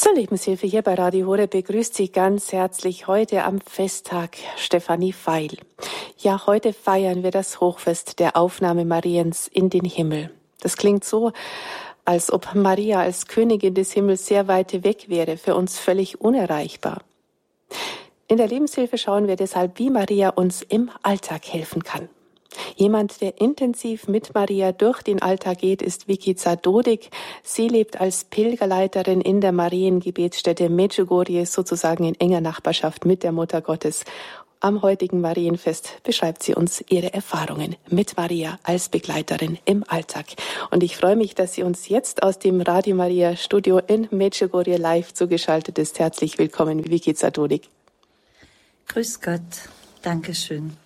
Zur Lebenshilfe hier bei Radio Hore begrüßt Sie ganz herzlich heute am Festtag Stefanie Feil. Ja, heute feiern wir das Hochfest der Aufnahme Mariens in den Himmel. Das klingt so, als ob Maria als Königin des Himmels sehr weit weg wäre, für uns völlig unerreichbar. In der Lebenshilfe schauen wir deshalb, wie Maria uns im Alltag helfen kann. Jemand, der intensiv mit Maria durch den Alltag geht, ist Vicky Zadodik. Sie lebt als Pilgerleiterin in der Mariengebetsstätte Medjugorje, sozusagen in enger Nachbarschaft mit der Mutter Gottes. Am heutigen Marienfest beschreibt sie uns ihre Erfahrungen mit Maria als Begleiterin im Alltag. Und ich freue mich, dass sie uns jetzt aus dem Radio Maria Studio in Medjugorje live zugeschaltet ist. Herzlich willkommen, Vicky Zadodik. Grüß Gott. Dankeschön.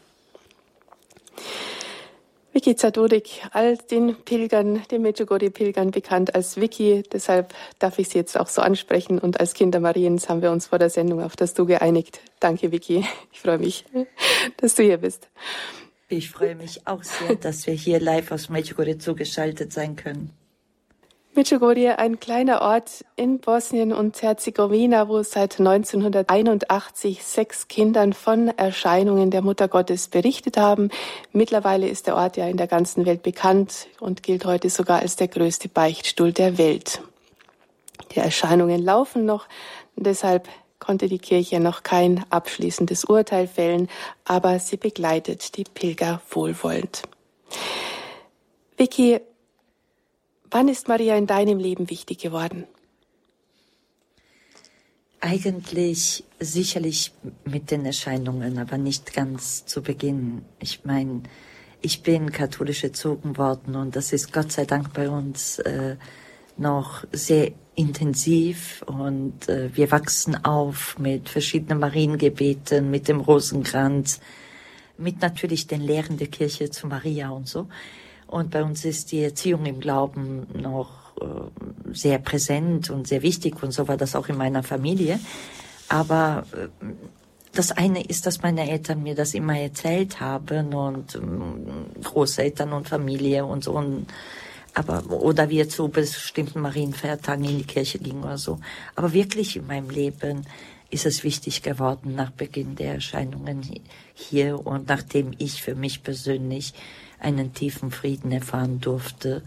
Vicky Zadodik, all den Pilgern, den Medjugorje-Pilgern bekannt als Vicky. Deshalb darf ich Sie jetzt auch so ansprechen. Und als Kinder Mariens haben wir uns vor der Sendung auf das Du geeinigt. Danke, Vicky. Ich freue mich, dass du hier bist. Ich freue mich auch sehr, dass wir hier live aus Medjugorje zugeschaltet sein können. Medjugorje, ein kleiner Ort in Bosnien und Herzegowina, wo seit 1981 sechs Kindern von Erscheinungen der Mutter Gottes berichtet haben. Mittlerweile ist der Ort ja in der ganzen Welt bekannt und gilt heute sogar als der größte Beichtstuhl der Welt. Die Erscheinungen laufen noch, deshalb konnte die Kirche noch kein abschließendes Urteil fällen, aber sie begleitet die Pilger wohlwollend. Vicky, Wann ist Maria in deinem Leben wichtig geworden? Eigentlich sicherlich mit den Erscheinungen, aber nicht ganz zu Beginn. Ich meine, ich bin katholisch erzogen worden und das ist Gott sei Dank bei uns äh, noch sehr intensiv und äh, wir wachsen auf mit verschiedenen Mariengebeten, mit dem Rosenkranz, mit natürlich den Lehren der Kirche zu Maria und so. Und bei uns ist die Erziehung im Glauben noch äh, sehr präsent und sehr wichtig und so war das auch in meiner Familie. Aber äh, das eine ist, dass meine Eltern mir das immer erzählt haben und äh, Großeltern und Familie und so. Und, aber, oder wir zu bestimmten Marienfeiertagen in die Kirche gingen oder so. Aber wirklich in meinem Leben ist es wichtig geworden nach Beginn der Erscheinungen hier und nachdem ich für mich persönlich einen tiefen Frieden erfahren durfte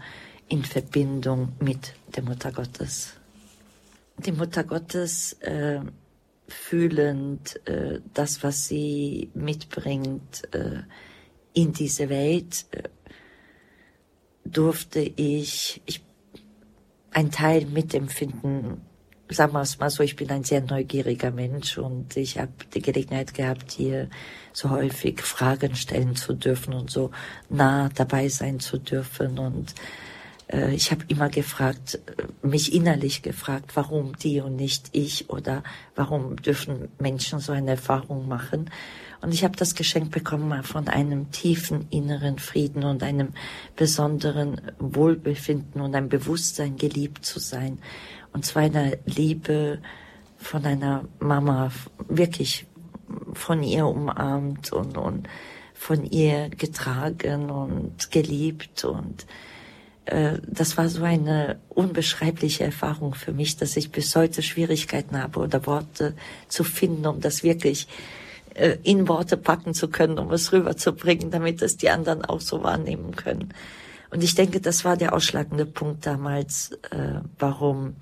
in Verbindung mit der Mutter Gottes. Die Mutter Gottes äh, fühlend äh, das, was sie mitbringt äh, in diese Welt, äh, durfte ich, ich ein Teil mitempfinden sagen wir es mal so, ich bin ein sehr neugieriger Mensch und ich habe die Gelegenheit gehabt, hier so häufig Fragen stellen zu dürfen und so nah dabei sein zu dürfen. Und äh, ich habe immer gefragt, mich innerlich gefragt, warum die und nicht ich oder warum dürfen Menschen so eine Erfahrung machen. Und ich habe das Geschenk bekommen von einem tiefen inneren Frieden und einem besonderen Wohlbefinden und einem Bewusstsein, geliebt zu sein. Und zwar einer Liebe von einer Mama, wirklich von ihr umarmt und, und von ihr getragen und geliebt und äh, das war so eine unbeschreibliche Erfahrung für mich, dass ich bis heute Schwierigkeiten habe oder Worte zu finden, um das wirklich äh, in Worte packen zu können, um es rüberzubringen, damit es die anderen auch so wahrnehmen können. Und ich denke, das war der ausschlagende Punkt damals, äh, warum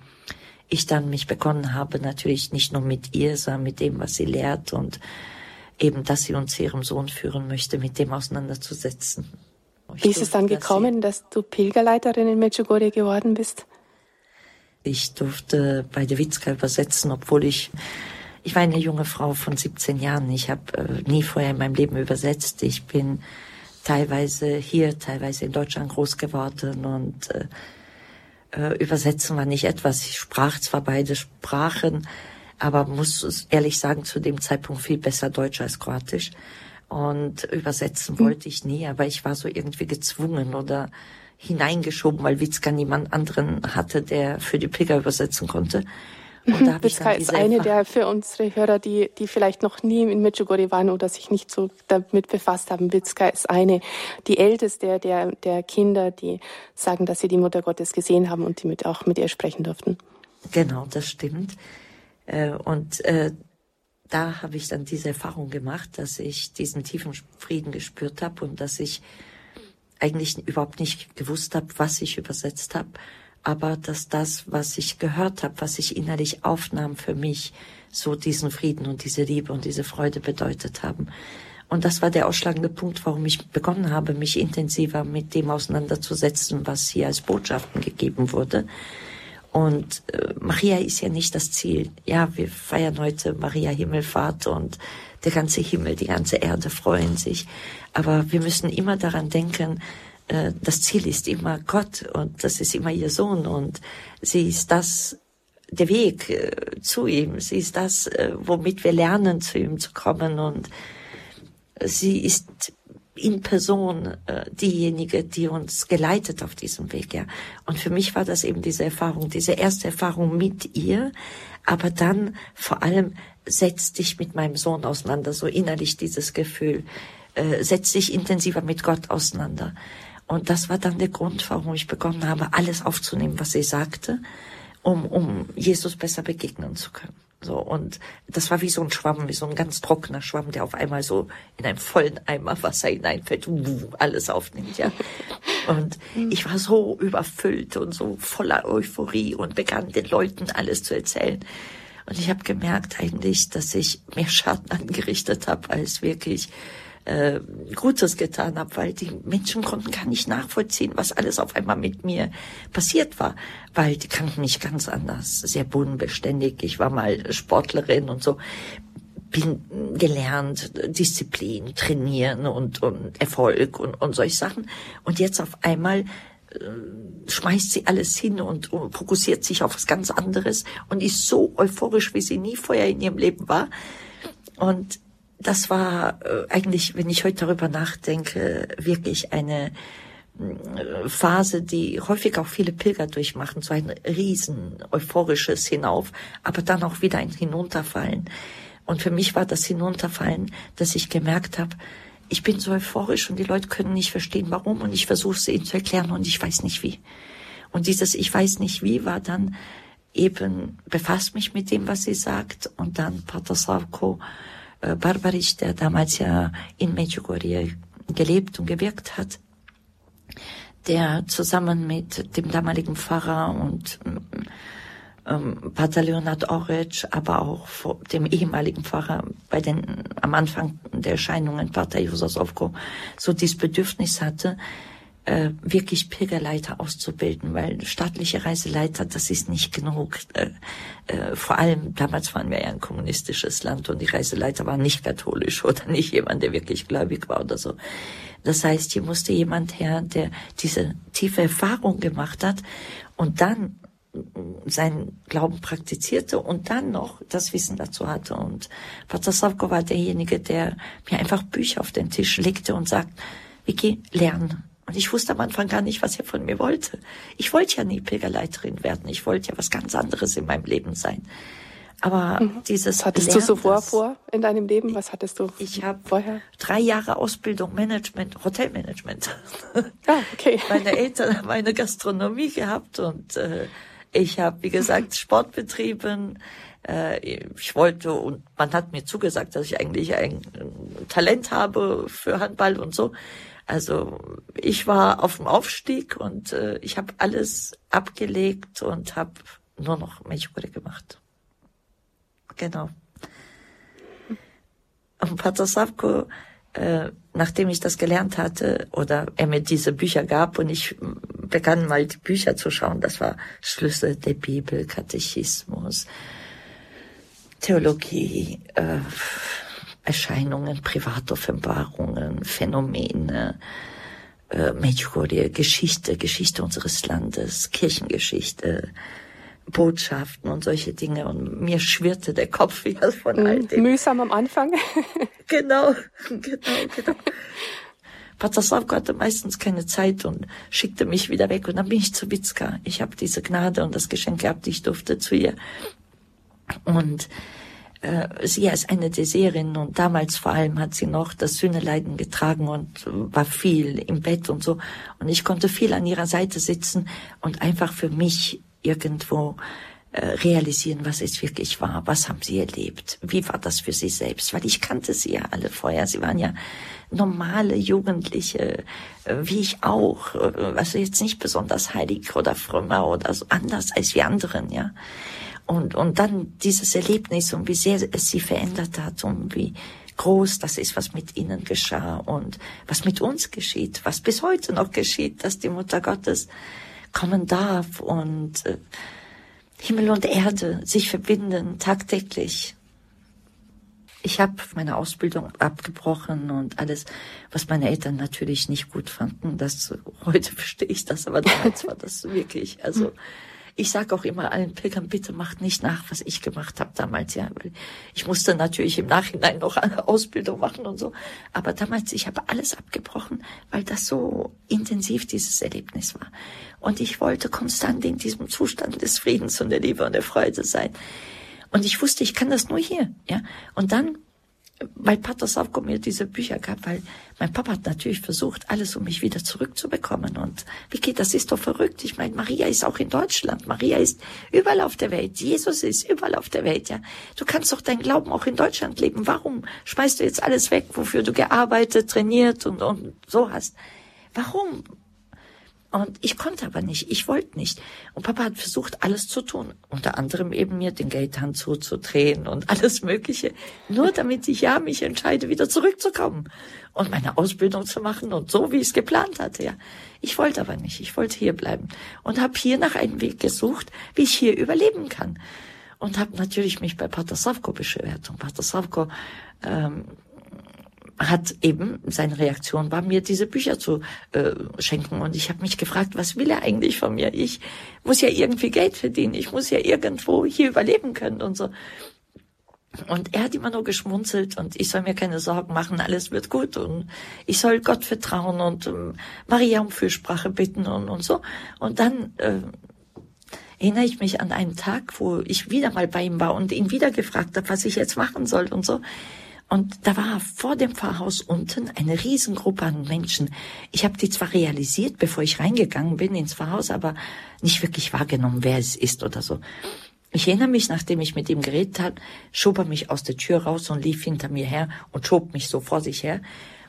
ich dann mich begonnen habe, natürlich nicht nur mit ihr, sondern mit dem, was sie lehrt und eben, dass sie uns ihrem Sohn führen möchte, mit dem auseinanderzusetzen. Ich Wie ist es dann gekommen, dass, dass du Pilgerleiterin in Medjugorje geworden bist? Ich durfte bei der Witzka übersetzen, obwohl ich ich war eine junge Frau von 17 Jahren. Ich habe äh, nie vorher in meinem Leben übersetzt. Ich bin teilweise hier, teilweise in Deutschland groß geworden und äh, äh, übersetzen war nicht etwas. Ich sprach zwar beide Sprachen, aber muss ehrlich sagen, zu dem Zeitpunkt viel besser Deutsch als Kroatisch. Und übersetzen hm. wollte ich nie, aber ich war so irgendwie gezwungen oder hineingeschoben, weil Witzka niemand anderen hatte, der für die Pilger übersetzen konnte. Und Bitzka ist eine der für unsere Hörer, die, die vielleicht noch nie in Medjugorje waren oder sich nicht so damit befasst haben. Bitzka ist eine, die älteste der, der Kinder, die sagen, dass sie die Mutter Gottes gesehen haben und die mit, auch mit ihr sprechen durften. Genau, das stimmt. Äh, und äh, da habe ich dann diese Erfahrung gemacht, dass ich diesen tiefen Frieden gespürt habe und dass ich eigentlich überhaupt nicht gewusst habe, was ich übersetzt habe, aber dass das, was ich gehört habe, was ich innerlich aufnahm für mich, so diesen Frieden und diese Liebe und diese Freude bedeutet haben. Und das war der ausschlagende Punkt, warum ich begonnen habe, mich intensiver mit dem auseinanderzusetzen, was hier als Botschaften gegeben wurde. Und äh, Maria ist ja nicht das Ziel. Ja, wir feiern heute Maria Himmelfahrt und der ganze Himmel, die ganze Erde freuen sich. Aber wir müssen immer daran denken, äh, das Ziel ist immer Gott und das ist immer ihr Sohn und sie ist das, der Weg äh, zu ihm. Sie ist das, äh, womit wir lernen, zu ihm zu kommen und sie ist in Person diejenige, die uns geleitet auf diesem Weg, ja. Und für mich war das eben diese Erfahrung, diese erste Erfahrung mit ihr, aber dann vor allem setz dich mit meinem Sohn auseinander, so innerlich dieses Gefühl, setz dich intensiver mit Gott auseinander. Und das war dann der Grund, warum ich begonnen habe, alles aufzunehmen, was sie sagte, um, um Jesus besser begegnen zu können. So, und das war wie so ein Schwamm, wie so ein ganz trockener Schwamm, der auf einmal so in einen vollen Eimer Wasser hineinfällt und alles aufnimmt, ja. Und ich war so überfüllt und so voller Euphorie und begann den Leuten alles zu erzählen. Und ich habe gemerkt eigentlich, dass ich mehr Schaden angerichtet habe, als wirklich äh, Gutes getan habe, weil die Menschen konnten gar nicht nachvollziehen, was alles auf einmal mit mir passiert war, weil die kannten mich ganz anders, sehr bodenbeständig. Ich war mal Sportlerin und so bin gelernt, Disziplin, trainieren und, und Erfolg und, und solche Sachen. Und jetzt auf einmal äh, schmeißt sie alles hin und, und fokussiert sich auf was ganz anderes und ist so euphorisch, wie sie nie vorher in ihrem Leben war. Und das war äh, eigentlich, wenn ich heute darüber nachdenke, wirklich eine äh, Phase, die häufig auch viele Pilger durchmachen, so ein riesen euphorisches Hinauf, aber dann auch wieder ein Hinunterfallen. Und für mich war das Hinunterfallen, dass ich gemerkt habe, ich bin so euphorisch und die Leute können nicht verstehen, warum und ich versuche es ihnen zu erklären und ich weiß nicht wie. Und dieses Ich weiß nicht wie war dann eben, befasst mich mit dem, was sie sagt und dann Pater Savko äh, Barbaric, der damals ja in Medjugorje gelebt und gewirkt hat, der zusammen mit dem damaligen Pfarrer und ähm, Pater Leonard Oric, aber auch dem ehemaligen Pfarrer bei den am Anfang der Erscheinungen Pater Jososovko so dieses Bedürfnis hatte, äh, wirklich Pilgerleiter auszubilden, weil staatliche Reiseleiter, das ist nicht genug. Äh, äh, vor allem damals waren wir ja ein kommunistisches Land und die Reiseleiter waren nicht katholisch oder nicht jemand, der wirklich gläubig war oder so. Das heißt, hier musste jemand her, der diese tiefe Erfahrung gemacht hat und dann seinen Glauben praktizierte und dann noch das Wissen dazu hatte. Und Pater Savko war derjenige, der mir einfach Bücher auf den Tisch legte und sagt, Vicky, lernen. Und ich wusste am Anfang gar nicht, was er von mir wollte. Ich wollte ja nie Pilgerleiterin werden. Ich wollte ja was ganz anderes in meinem Leben sein. Aber mhm. dieses. Was hattest Lernen, du so vor, vor in deinem Leben? Was hattest du ich habe vorher? Drei Jahre Ausbildung Management, Hotelmanagement. Ah, okay. Meine Eltern haben eine Gastronomie gehabt und äh, ich habe, wie gesagt, Sport betrieben. Äh, ich wollte und man hat mir zugesagt, dass ich eigentlich ein Talent habe für Handball und so. Also ich war auf dem Aufstieg und äh, ich habe alles abgelegt und habe nur noch Milchbude gemacht. Genau. Und Pater Savko, äh, nachdem ich das gelernt hatte oder er mir diese Bücher gab und ich begann mal die Bücher zu schauen, das war Schlüssel der Bibel, Katechismus, Theologie, äh, Erscheinungen, Privatoffenbarungen, Phänomene, äh, Medjugorje, Geschichte, Geschichte unseres Landes, Kirchengeschichte, Botschaften und solche Dinge. Und mir schwirrte der Kopf wieder von all dem. Mühsam am Anfang. genau, genau, genau. Pater Slavko hatte meistens keine Zeit und schickte mich wieder weg. Und dann bin ich zu Witzka. Ich habe diese Gnade und das Geschenk gehabt, ich durfte zu ihr. Und äh, sie ist eine der Serien und damals vor allem hat sie noch das Sühneleiden getragen und war viel im Bett und so. Und ich konnte viel an ihrer Seite sitzen und einfach für mich irgendwo äh, realisieren, was es wirklich war, was haben sie erlebt, wie war das für sie selbst, weil ich kannte sie ja alle vorher, sie waren ja normale Jugendliche, äh, wie ich auch, also jetzt nicht besonders heilig oder frömmer oder so anders als wir anderen, ja. Und, und dann dieses Erlebnis und wie sehr es sie verändert hat und wie groß das ist, was mit ihnen geschah und was mit uns geschieht, was bis heute noch geschieht, dass die Mutter Gottes kommen darf und äh, Himmel und Erde sich verbinden tagtäglich. Ich habe meine Ausbildung abgebrochen und alles, was meine Eltern natürlich nicht gut fanden. Das heute verstehe ich das, aber damals war das wirklich. Also ich sage auch immer allen Pilgern, bitte macht nicht nach, was ich gemacht habe damals. Ja, weil ich musste natürlich im Nachhinein noch eine Ausbildung machen und so. Aber damals, ich habe alles abgebrochen, weil das so intensiv dieses Erlebnis war. Und ich wollte konstant in diesem Zustand des Friedens und der Liebe und der Freude sein. Und ich wusste, ich kann das nur hier. Ja. Und dann weil Pater Savko mir diese Bücher gab, weil mein Papa hat natürlich versucht, alles um mich wieder zurückzubekommen. Und geht das? Ist doch verrückt. Ich meine, Maria ist auch in Deutschland. Maria ist überall auf der Welt. Jesus ist überall auf der Welt, ja. Du kannst doch deinen Glauben auch in Deutschland leben. Warum schmeißt du jetzt alles weg, wofür du gearbeitet, trainiert und, und so hast? Warum? Und ich konnte aber nicht, ich wollte nicht. Und Papa hat versucht, alles zu tun. Unter anderem eben mir den Geldhahn zuzudrehen und alles Mögliche. Nur damit ich ja mich entscheide, wieder zurückzukommen und meine Ausbildung zu machen und so, wie ich es geplant hatte. Ja, Ich wollte aber nicht, ich wollte hier bleiben und habe hier nach einem Weg gesucht, wie ich hier überleben kann. Und habe natürlich mich bei Pater Savko beschwert. Und Pater Savko ähm, hat eben, seine Reaktion war mir, diese Bücher zu äh, schenken. Und ich habe mich gefragt, was will er eigentlich von mir? Ich muss ja irgendwie Geld verdienen, ich muss ja irgendwo hier überleben können und so. Und er hat immer nur geschmunzelt und ich soll mir keine Sorgen machen, alles wird gut und ich soll Gott vertrauen und ähm, Maria um Fürsprache bitten und, und so. Und dann äh, erinnere ich mich an einen Tag, wo ich wieder mal bei ihm war und ihn wieder gefragt habe, was ich jetzt machen soll und so. Und da war vor dem Pfarrhaus unten eine Riesengruppe an Menschen. Ich habe die zwar realisiert, bevor ich reingegangen bin ins Pfarrhaus, aber nicht wirklich wahrgenommen, wer es ist oder so. Ich erinnere mich, nachdem ich mit ihm geredet habe, schob er mich aus der Tür raus und lief hinter mir her und schob mich so vor sich her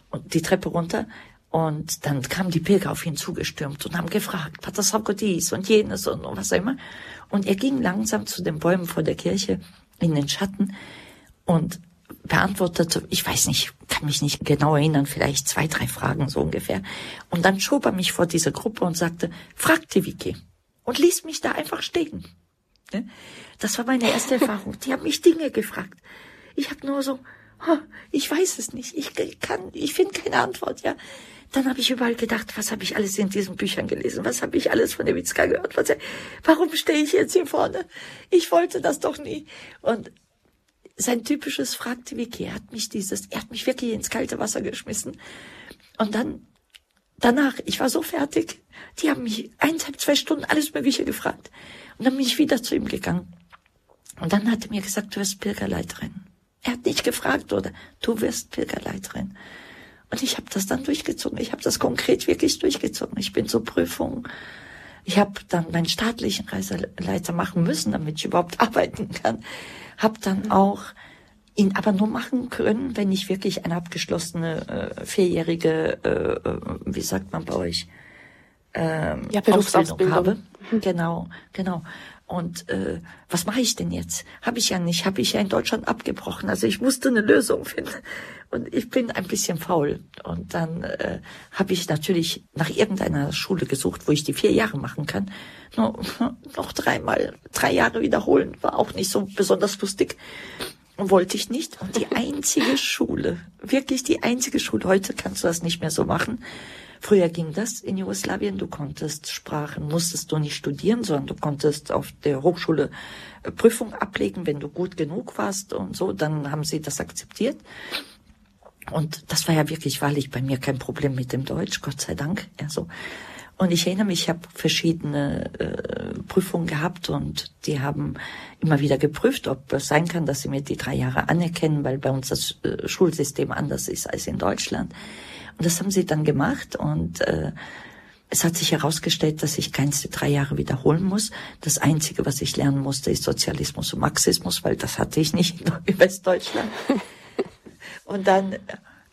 und die Treppe runter. Und dann kamen die Pilger auf ihn zugestürmt und haben gefragt, Pater Sauko dies und jenes und was auch immer. Und er ging langsam zu den Bäumen vor der Kirche in den Schatten und beantwortete, ich weiß nicht, kann mich nicht genau erinnern, vielleicht zwei, drei Fragen so ungefähr. Und dann schob er mich vor diese Gruppe und sagte, frag die Vicky. Und ließ mich da einfach stehen. Das war meine erste Erfahrung. Die haben mich Dinge gefragt. Ich habe nur so, ich weiß es nicht, ich kann, ich finde keine Antwort, ja. Dann habe ich überall gedacht, was habe ich alles in diesen Büchern gelesen? Was habe ich alles von der Witzka gehört? Was, warum stehe ich jetzt hier vorne? Ich wollte das doch nie. Und sein typisches fragte Vicky. Er hat mich dieses, er hat mich wirklich ins kalte Wasser geschmissen. Und dann, danach, ich war so fertig. Die haben mich eineinhalb, zwei Stunden alles Mögliche gefragt. Und dann bin ich wieder zu ihm gegangen. Und dann hat er mir gesagt, du wirst Pilgerleiterin. Er hat nicht gefragt, oder du wirst Pilgerleiterin. Und ich habe das dann durchgezogen. Ich habe das konkret wirklich durchgezogen. Ich bin zur Prüfung. Ich habe dann meinen staatlichen Reiseleiter machen müssen, damit ich überhaupt arbeiten kann habe dann auch ihn aber nur machen können, wenn ich wirklich eine abgeschlossene äh, vierjährige, äh, äh wie sagt man bei euch, ähm, ja, Ausbildung habe. Genau, genau. Und äh, was mache ich denn jetzt? Habe ich ja nicht, habe ich ja in Deutschland abgebrochen. Also ich musste eine Lösung finden. Und ich bin ein bisschen faul. Und dann äh, habe ich natürlich nach irgendeiner Schule gesucht, wo ich die vier Jahre machen kann. Nur, noch dreimal, drei Jahre wiederholen war auch nicht so besonders lustig. Wollte ich nicht. Und die einzige Schule, wirklich die einzige Schule, heute kannst du das nicht mehr so machen, Früher ging das in Jugoslawien. Du konntest Sprachen, musstest du nicht studieren, sondern du konntest auf der Hochschule äh, Prüfung ablegen, wenn du gut genug warst und so. Dann haben sie das akzeptiert. Und das war ja wirklich wahrlich bei mir kein Problem mit dem Deutsch, Gott sei Dank. Ja, so. Und ich erinnere mich, ich habe verschiedene äh, Prüfungen gehabt und die haben immer wieder geprüft, ob es sein kann, dass sie mir die drei Jahre anerkennen, weil bei uns das äh, Schulsystem anders ist als in Deutschland. Und das haben sie dann gemacht und äh, es hat sich herausgestellt, dass ich keins drei Jahre wiederholen muss. Das Einzige, was ich lernen musste, ist Sozialismus und Marxismus, weil das hatte ich nicht in Westdeutschland. Und dann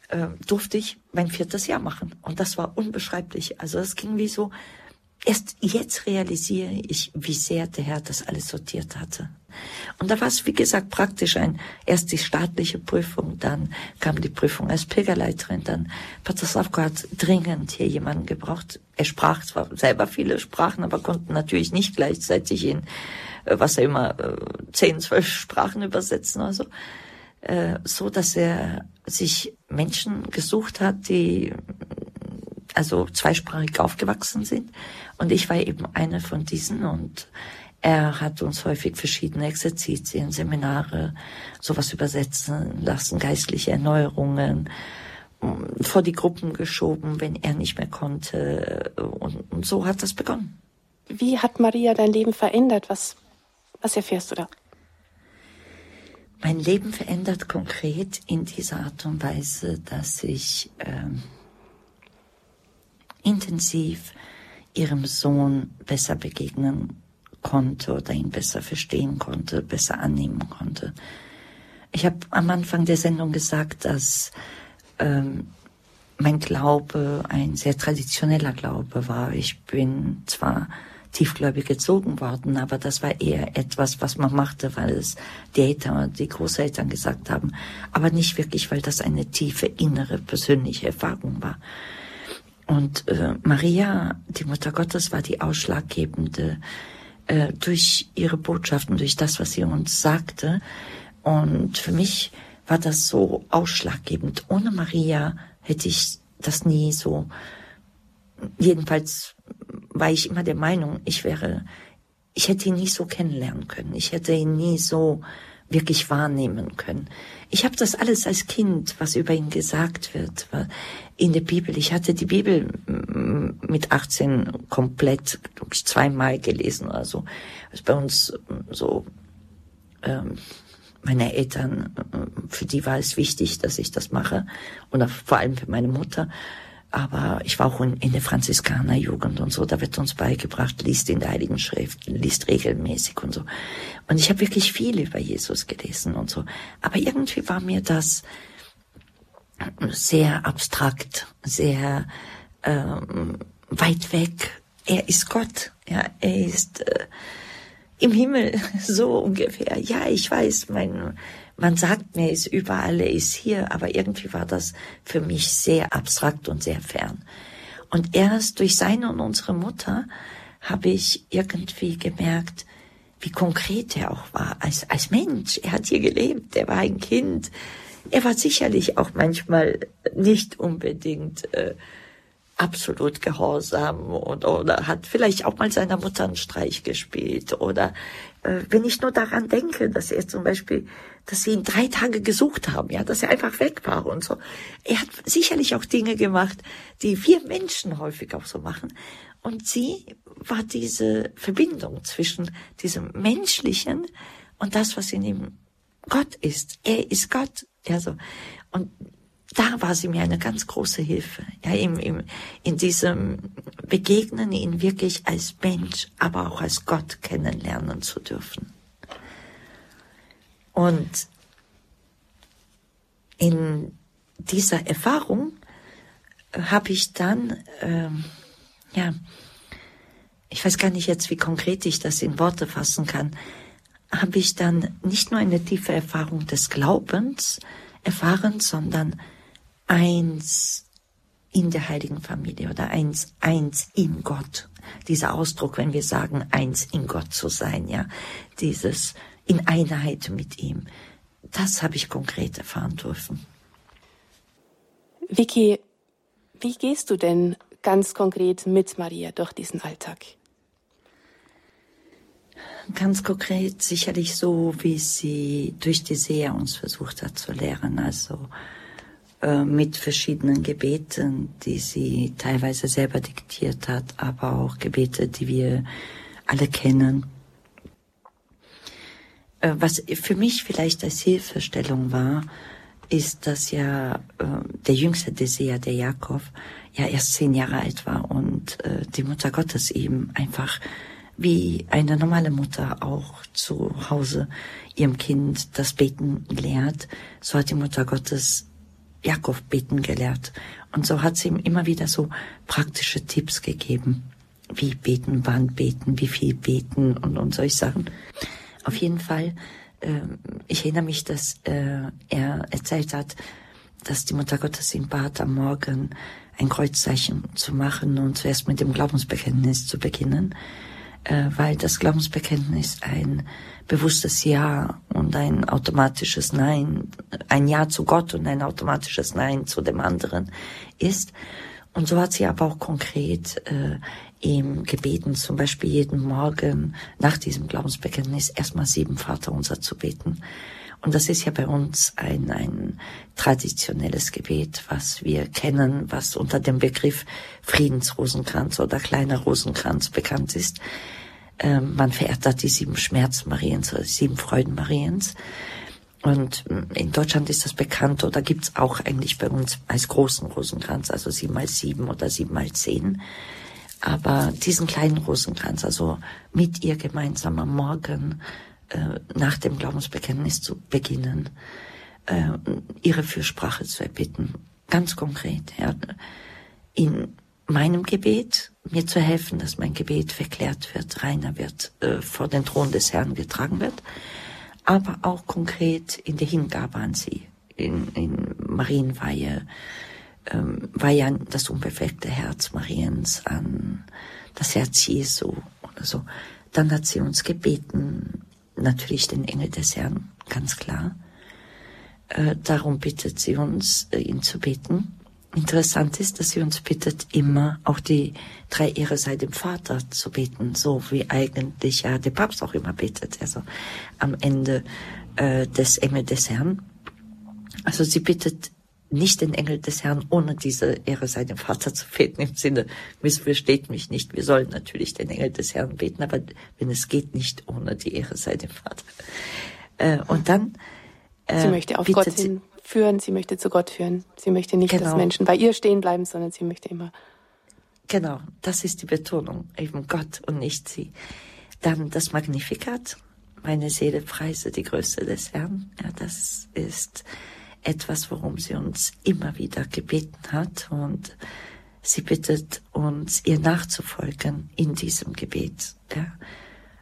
äh, durfte ich mein viertes Jahr machen. Und das war unbeschreiblich. Also es ging wie so, erst jetzt realisiere ich, wie sehr der Herr das alles sortiert hatte. Und da war es, wie gesagt, praktisch ein, erst die staatliche Prüfung, dann kam die Prüfung als Pilgerleiterin, dann Pater Slavko hat dringend hier jemanden gebraucht. Er sprach zwar selber viele Sprachen, aber konnte natürlich nicht gleichzeitig in, äh, was er immer, äh, zehn, zwölf Sprachen übersetzen oder so. Äh, so, dass er sich Menschen gesucht hat, die also zweisprachig aufgewachsen sind. Und ich war eben eine von diesen und er hat uns häufig verschiedene Exerzitien, Seminare, sowas übersetzen lassen, geistliche Erneuerungen mm, vor die Gruppen geschoben, wenn er nicht mehr konnte. Und, und so hat das begonnen. Wie hat Maria dein Leben verändert? Was, was erfährst du da? Mein Leben verändert konkret in dieser Art und Weise, dass ich ähm, intensiv ihrem Sohn besser begegnen konnte oder ihn besser verstehen konnte, besser annehmen konnte. Ich habe am Anfang der Sendung gesagt, dass ähm, mein Glaube ein sehr traditioneller Glaube war. Ich bin zwar tiefgläubig gezogen worden, aber das war eher etwas, was man machte, weil es die Eltern, die Großeltern gesagt haben, aber nicht wirklich, weil das eine tiefe innere persönliche Erfahrung war. Und äh, Maria, die Mutter Gottes, war die ausschlaggebende äh, durch ihre Botschaften, durch das, was sie uns sagte. Und für mich war das so ausschlaggebend. Ohne Maria hätte ich das nie so. Jedenfalls war ich immer der Meinung, ich wäre, ich hätte ihn nie so kennenlernen können. Ich hätte ihn nie so wirklich wahrnehmen können. Ich habe das alles als Kind, was über ihn gesagt wird, in der Bibel. Ich hatte die Bibel mit 18 komplett zweimal gelesen oder so. Was bei uns so ähm, meine Eltern, für die war es wichtig, dass ich das mache und vor allem für meine Mutter. Aber ich war auch in, in der Franziskanerjugend und so, da wird uns beigebracht, liest in der Heiligen Schrift, liest regelmäßig und so. Und ich habe wirklich viel über Jesus gelesen und so. Aber irgendwie war mir das sehr abstrakt, sehr ähm, weit weg. Er ist Gott, ja, er ist äh, im Himmel so ungefähr. Ja, ich weiß, mein man sagt mir, er ist überall, er ist hier, aber irgendwie war das für mich sehr abstrakt und sehr fern. Und erst durch seine und unsere Mutter habe ich irgendwie gemerkt, wie konkret er auch war als, als Mensch. Er hat hier gelebt, er war ein Kind. Er war sicherlich auch manchmal nicht unbedingt äh, absolut gehorsam und oder hat vielleicht auch mal seiner Mutter einen Streich gespielt oder äh, wenn ich nur daran denke, dass er zum Beispiel dass sie ihn drei Tage gesucht haben, ja, dass er einfach weg war und so. Er hat sicherlich auch Dinge gemacht, die wir Menschen häufig auch so machen. Und sie war diese Verbindung zwischen diesem Menschlichen und das, was in ihm Gott ist. Er ist Gott. Ja, so. Und da war sie mir eine ganz große Hilfe. Ja, im, im, in diesem Begegnen, ihn wirklich als Mensch, aber auch als Gott kennenlernen zu dürfen. Und in dieser Erfahrung habe ich dann, ähm, ja, ich weiß gar nicht jetzt, wie konkret ich das in Worte fassen kann, habe ich dann nicht nur eine tiefe Erfahrung des Glaubens erfahren, sondern eins in der heiligen Familie oder eins, eins in Gott. Dieser Ausdruck, wenn wir sagen, eins in Gott zu sein, ja, dieses in Einheit mit ihm. Das habe ich konkret erfahren dürfen. Vicky, wie gehst du denn ganz konkret mit Maria durch diesen Alltag? Ganz konkret sicherlich so, wie sie durch die Seher uns versucht hat zu lehren. Also äh, mit verschiedenen Gebeten, die sie teilweise selber diktiert hat, aber auch Gebete, die wir alle kennen. Äh, was für mich vielleicht als Hilfestellung war, ist, dass ja äh, der jüngste Desea, der Jakob, ja erst zehn Jahre alt war und äh, die Mutter Gottes eben einfach wie eine normale Mutter auch zu Hause ihrem Kind das Beten lehrt, so hat die Mutter Gottes Jakob beten gelehrt. Und so hat sie ihm immer wieder so praktische Tipps gegeben. Wie beten, wann beten, wie viel beten und, und solche Sachen. Auf jeden Fall, äh, ich erinnere mich, dass äh, er erzählt hat, dass die Mutter Gottes ihn bat, am Morgen ein Kreuzzeichen zu machen und zuerst mit dem Glaubensbekenntnis zu beginnen, weil das Glaubensbekenntnis ein bewusstes Ja und ein automatisches Nein, ein Ja zu Gott und ein automatisches Nein zu dem anderen ist. Und so hat sie aber auch konkret äh, ihm gebeten, zum Beispiel jeden Morgen nach diesem Glaubensbekenntnis erstmal sieben Vaterunser zu beten. Und das ist ja bei uns ein, ein traditionelles Gebet, was wir kennen, was unter dem Begriff Friedensrosenkranz oder kleiner Rosenkranz bekannt ist. Ähm, man verehrt da die sieben Schmerzen Mariens oder sieben Freuden Mariens. Und mm, in Deutschland ist das bekannt oder gibt's auch eigentlich bei uns als großen Rosenkranz, also sieben mal sieben oder sieben mal zehn. Aber diesen kleinen Rosenkranz, also mit ihr gemeinsam am Morgen äh, nach dem Glaubensbekenntnis zu beginnen, äh, ihre Fürsprache zu erbitten. Ganz konkret, ja. In meinem Gebet mir zu helfen, dass mein Gebet verklärt wird, reiner wird, äh, vor den Thron des Herrn getragen wird, aber auch konkret in der Hingabe an sie, in, in Marienweihe, ähm, Weihe an das unbefleckte Herz Mariens, an das Herz Jesu oder so. Dann hat sie uns gebeten, natürlich den Engel des Herrn, ganz klar. Äh, darum bittet sie uns, äh, ihn zu beten. Interessant ist, dass sie uns bittet, immer auch die drei Ehre sei dem Vater zu beten, so wie eigentlich ja der Papst auch immer betet, also am Ende äh, des Engel des Herrn. Also sie bittet nicht den Engel des Herrn, ohne diese Ehre sei dem Vater zu beten, im Sinne, missversteht mich nicht, wir sollen natürlich den Engel des Herrn beten, aber wenn es geht, nicht ohne die Ehre sei dem Vater. Äh, und dann äh, Sie möchte auf Gott hinführen, sie möchte zu Gott führen. Sie möchte nicht, genau. dass Menschen bei ihr stehen bleiben, sondern sie möchte immer. Genau, das ist die Betonung, eben Gott und nicht sie. Dann das Magnificat, meine Seele preise die Größe des Herrn. Ja, das ist etwas, worum sie uns immer wieder gebeten hat und sie bittet uns, ihr nachzufolgen in diesem Gebet. Ja.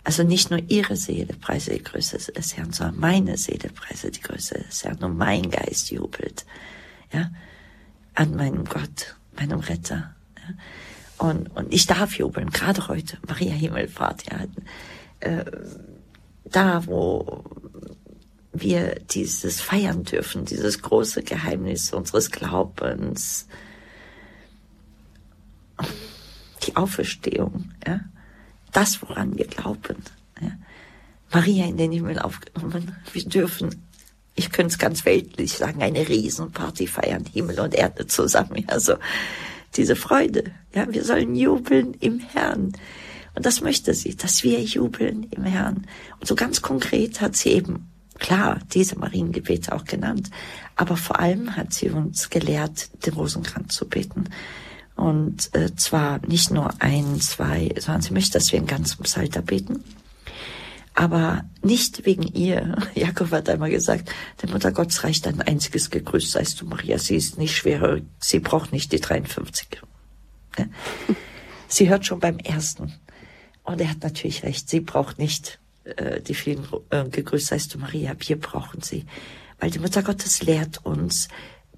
Also nicht nur ihre Seele preise die Größe des Herrn, sondern meine Seele preise die Größe des Herrn und mein Geist jubelt, ja, an meinem Gott, meinem Retter. Ja. Und, und ich darf jubeln, gerade heute, Maria Himmelfahrt, ja, äh, da, wo wir dieses feiern dürfen, dieses große Geheimnis unseres Glaubens, die Auferstehung, ja, das, woran wir glauben. Ja. Maria in den Himmel aufgenommen. Wir dürfen, ich könnte es ganz weltlich sagen, eine Riesenparty feiern, Himmel und Erde zusammen. Also diese Freude. Ja, wir sollen jubeln im Herrn. Und das möchte sie, dass wir jubeln im Herrn. Und so ganz konkret hat sie eben, klar, diese Mariengebete auch genannt, aber vor allem hat sie uns gelehrt, den Rosenkranz zu beten. Und äh, zwar nicht nur ein, zwei, sondern sie möchte, dass wir einen ganzen Psalter beten. Aber nicht wegen ihr. Jakob hat einmal gesagt, der Mutter Gottes reicht ein einziges Gegrüßt, seist du Maria. Sie ist nicht schwerer, sie braucht nicht die 53. Ja? Sie hört schon beim ersten. Und er hat natürlich recht, sie braucht nicht äh, die vielen äh, Gegrüßt seist du Maria, wir brauchen sie. Weil die Mutter Gottes lehrt uns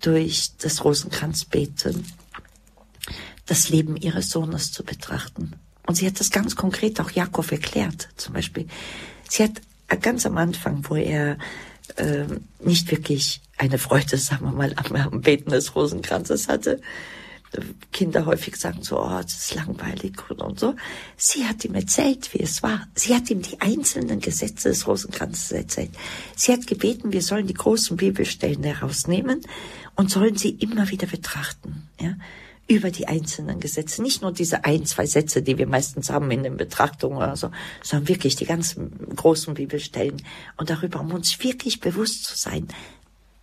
durch das Rosenkranzbeten das Leben ihres Sohnes zu betrachten. Und sie hat das ganz konkret auch Jakob erklärt, zum Beispiel. Sie hat ganz am Anfang, wo er äh, nicht wirklich eine Freude, sagen wir mal, am, am Beten des Rosenkranzes hatte, Kinder häufig sagen so, oh, das ist langweilig und so. Sie hat ihm erzählt, wie es war. Sie hat ihm die einzelnen Gesetze des Rosenkranzes erzählt. Sie hat gebeten, wir sollen die großen Bibelstellen herausnehmen und sollen sie immer wieder betrachten. Ja? über die einzelnen Gesetze. Nicht nur diese ein, zwei Sätze, die wir meistens haben in den Betrachtungen oder so, sondern wirklich die ganzen großen Bibelstellen. Und darüber, um uns wirklich bewusst zu sein,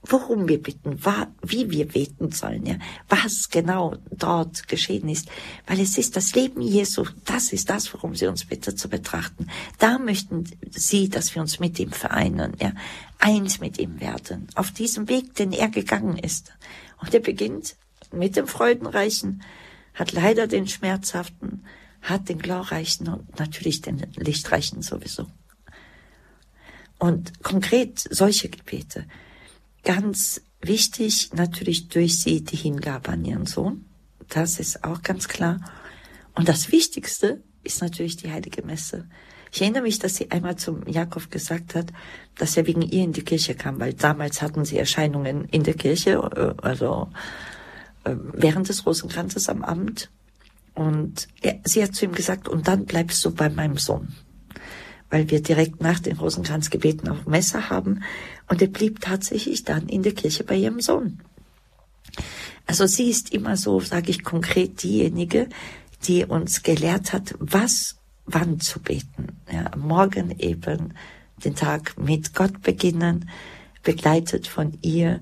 worum wir bitten, wie wir beten sollen, ja, was genau dort geschehen ist, weil es ist das Leben Jesu, das ist das, worum sie uns bittet zu betrachten. Da möchten sie, dass wir uns mit ihm vereinen, ja, eins mit ihm werden, auf diesem Weg, den er gegangen ist. Und er beginnt mit dem Freudenreichen, hat leider den Schmerzhaften, hat den Glorreichen und natürlich den Lichtreichen sowieso. Und konkret solche Gebete. Ganz wichtig natürlich durch sie die Hingabe an ihren Sohn. Das ist auch ganz klar. Und das Wichtigste ist natürlich die heilige Messe. Ich erinnere mich, dass sie einmal zum Jakob gesagt hat, dass er wegen ihr in die Kirche kam, weil damals hatten sie Erscheinungen in der Kirche, äh, also äh, während des Rosenkranzes am Abend. Und er, sie hat zu ihm gesagt, und dann bleibst du bei meinem Sohn. Weil wir direkt nach den Rosenkranzgebeten auch Messe haben. Und er blieb tatsächlich dann in der Kirche bei ihrem Sohn. Also sie ist immer so, sage ich konkret, diejenige, die uns gelehrt hat, was wann zu beten. Ja, morgen eben den Tag mit Gott beginnen, begleitet von ihr,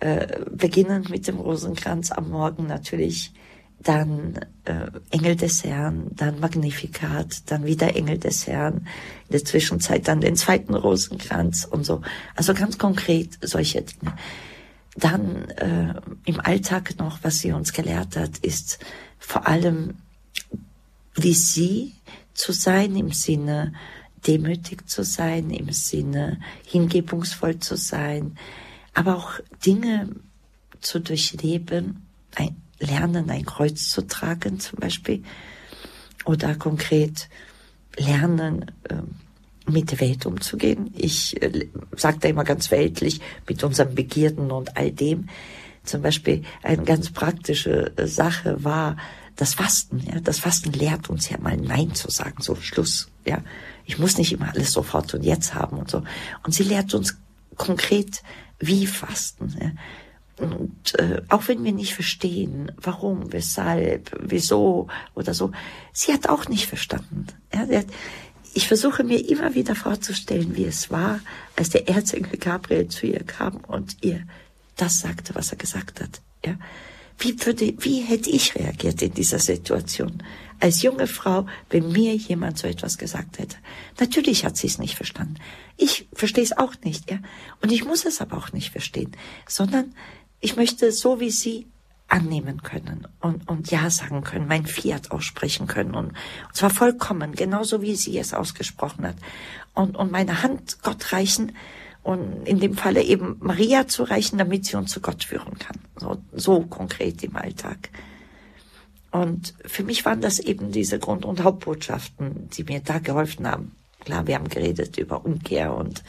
äh, beginnend mit dem Rosenkranz am Morgen natürlich, dann äh, Engel des Herrn, dann Magnifikat, dann wieder Engel des Herrn, in der Zwischenzeit dann den zweiten Rosenkranz und so. Also ganz konkret solche Dinge. Dann äh, im Alltag noch, was sie uns gelehrt hat, ist vor allem, wie sie zu sein im Sinne demütig zu sein, im Sinne hingebungsvoll zu sein, aber auch Dinge zu durchleben, ein, lernen, ein Kreuz zu tragen zum Beispiel, oder konkret lernen, äh, mit der Welt umzugehen. Ich äh, sage da immer ganz weltlich, mit unseren Begierden und all dem. Zum Beispiel eine ganz praktische äh, Sache war das Fasten. Ja? Das Fasten lehrt uns ja mal Nein zu sagen, so Schluss. Ja, ich muss nicht immer alles sofort und jetzt haben und so. Und sie lehrt uns konkret, wie Fasten. Ja? Und äh, auch wenn wir nicht verstehen, warum, weshalb, wieso oder so, sie hat auch nicht verstanden. Ja? Hat, ich versuche mir immer wieder vorzustellen, wie es war, als der Erzengel Gabriel zu ihr kam und ihr das sagte, was er gesagt hat. Ja? Wie würde, wie hätte ich reagiert in dieser Situation? Als junge Frau, wenn mir jemand so etwas gesagt hätte. Natürlich hat sie es nicht verstanden. Ich verstehe es auch nicht, ja. Und ich muss es aber auch nicht verstehen, sondern ich möchte so wie sie annehmen können und, und Ja sagen können, mein Fiat aussprechen können und, und zwar vollkommen, genauso wie sie es ausgesprochen hat und, und meine Hand Gott reichen und in dem Falle eben Maria zu reichen, damit sie uns zu Gott führen kann. So, so konkret im Alltag. Und für mich waren das eben diese Grund- und Hauptbotschaften, die mir da geholfen haben. Klar, wir haben geredet über Umkehr und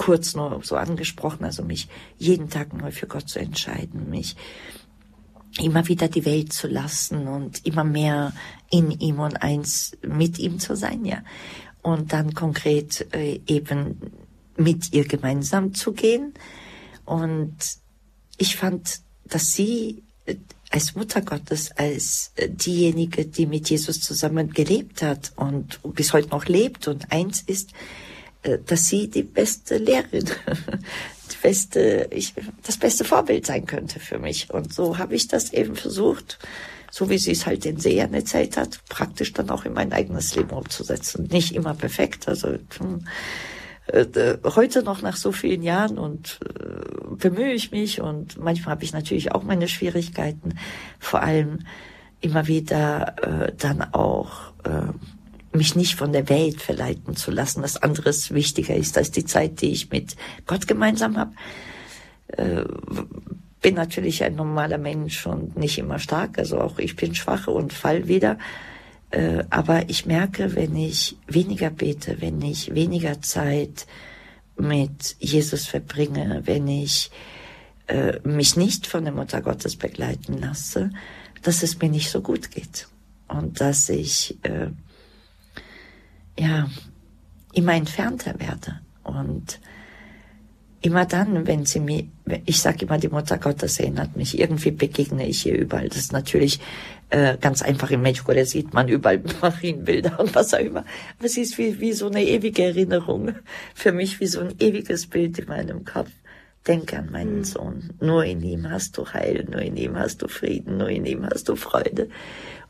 kurz nur so angesprochen, also mich jeden Tag neu für Gott zu entscheiden, mich immer wieder die Welt zu lassen und immer mehr in ihm und eins mit ihm zu sein, ja. Und dann konkret äh, eben mit ihr gemeinsam zu gehen. Und ich fand, dass sie äh, als Mutter Gottes, als äh, diejenige, die mit Jesus zusammen gelebt hat und bis heute noch lebt und eins ist, dass sie die beste Lehrerin, die beste, ich, das beste Vorbild sein könnte für mich. Und so habe ich das eben versucht, so wie sie es halt in Sehern erzählt hat, praktisch dann auch in mein eigenes Leben umzusetzen. Nicht immer perfekt, also hm, äh, heute noch nach so vielen Jahren und äh, bemühe ich mich und manchmal habe ich natürlich auch meine Schwierigkeiten, vor allem immer wieder äh, dann auch äh, mich nicht von der Welt verleiten zu lassen, dass anderes wichtiger ist als die Zeit, die ich mit Gott gemeinsam habe. Äh, bin natürlich ein normaler Mensch und nicht immer stark, also auch ich bin schwach und fall wieder. Äh, aber ich merke, wenn ich weniger bete, wenn ich weniger Zeit mit Jesus verbringe, wenn ich äh, mich nicht von der Mutter Gottes begleiten lasse, dass es mir nicht so gut geht und dass ich äh, ja immer entfernter werde und immer dann, wenn sie mir, ich sage immer, die Mutter Gottes erinnert mich, irgendwie begegne ich ihr überall. Das ist natürlich äh, ganz einfach in Mexiko, da sieht man überall Marienbilder und was auch immer. Aber sie ist wie, wie so eine ewige Erinnerung für mich, wie so ein ewiges Bild in meinem Kopf, Denk an meinen mhm. Sohn. Nur in ihm hast du Heil, nur in ihm hast du Frieden, nur in ihm hast du Freude.